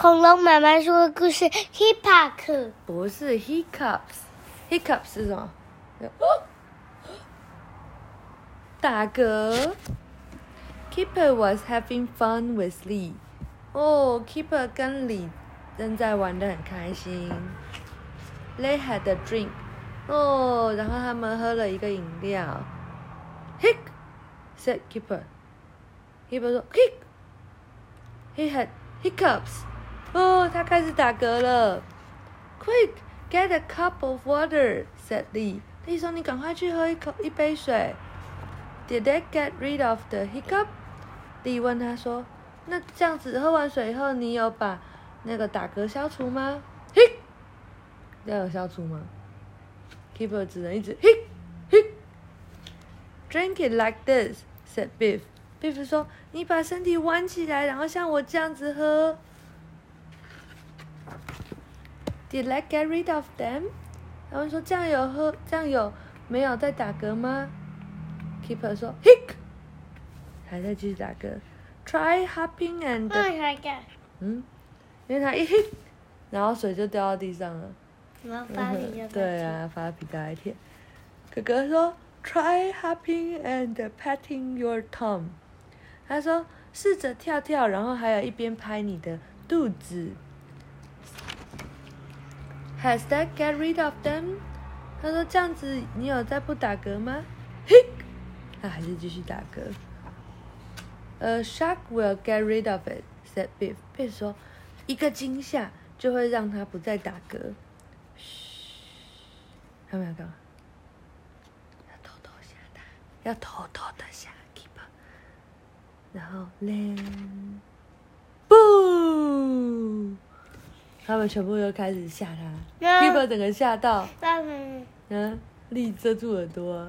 恐龙妈妈说的故事，Hippark。不是 hiccups，hiccups 是什么？打嗝。Keeper was having fun with Lee。哦，Keeper 跟 Lee 正在玩的很开心。They had a drink。哦，然后他们喝了一个饮料。Hic said Keeper。Keeper 说 Hic。He had hiccups。哦，他开始打嗝了。Quick, get a cup of water," said Lee. Lee 说：“你赶快去喝一口一杯水。” Did that get rid of the hiccup? Lee 问他说：“那这样子喝完水以后，你有把那个打嗝消除吗？”嘿，这样有消除吗？Keeper 只能一直嘿嘿。Drink it like this," said Biff. Biff 说：“你把身体弯起来，然后像我这样子喝。” Did that get rid of them? 他们说：“这样有喝，这样有没有在打嗝吗？”Keeper 说：“Hic。”还在继续打嗝。Try hopping and？嗯，因为他一 hit，然后水就掉到地上了。然后发脾气。对啊，发脾气一天。哥哥说：“Try hopping and patting your tum。”他说：“试着跳跳，然后还有一边拍你的肚子。” Has that get rid of them？他说：“这样子，你有在不打嗝吗？”嘿，他还是继续打嗝。A shock will get rid of it," said Biff. Biff 说：“一个惊吓就会让他不再打嗝。”嘘，他们要干嘛？要偷偷吓他，要偷偷的吓 Keeper。然后 then，boom，他们全部又开始吓他。Keeper 整个吓到，嗯，力遮住耳朵。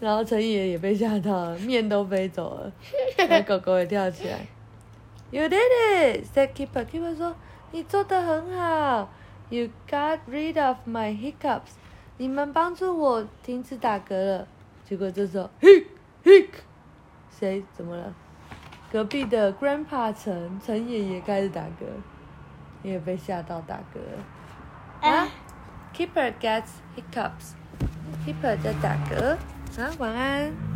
然后陈爷也被吓到了，面都飞走了，然后狗狗也跳起来。You did it, said Keeper. Keeper 说：“你做的很好。You got rid of my hiccups. 你们帮助我停止打嗝了。”结果这时候，hic hic，谁怎么了？隔壁的 Grandpa 陈陈爷爷开始打嗝，也被吓到打嗝了。啊，Keeper gets hiccups. Keeper 在打嗝啊，晚安。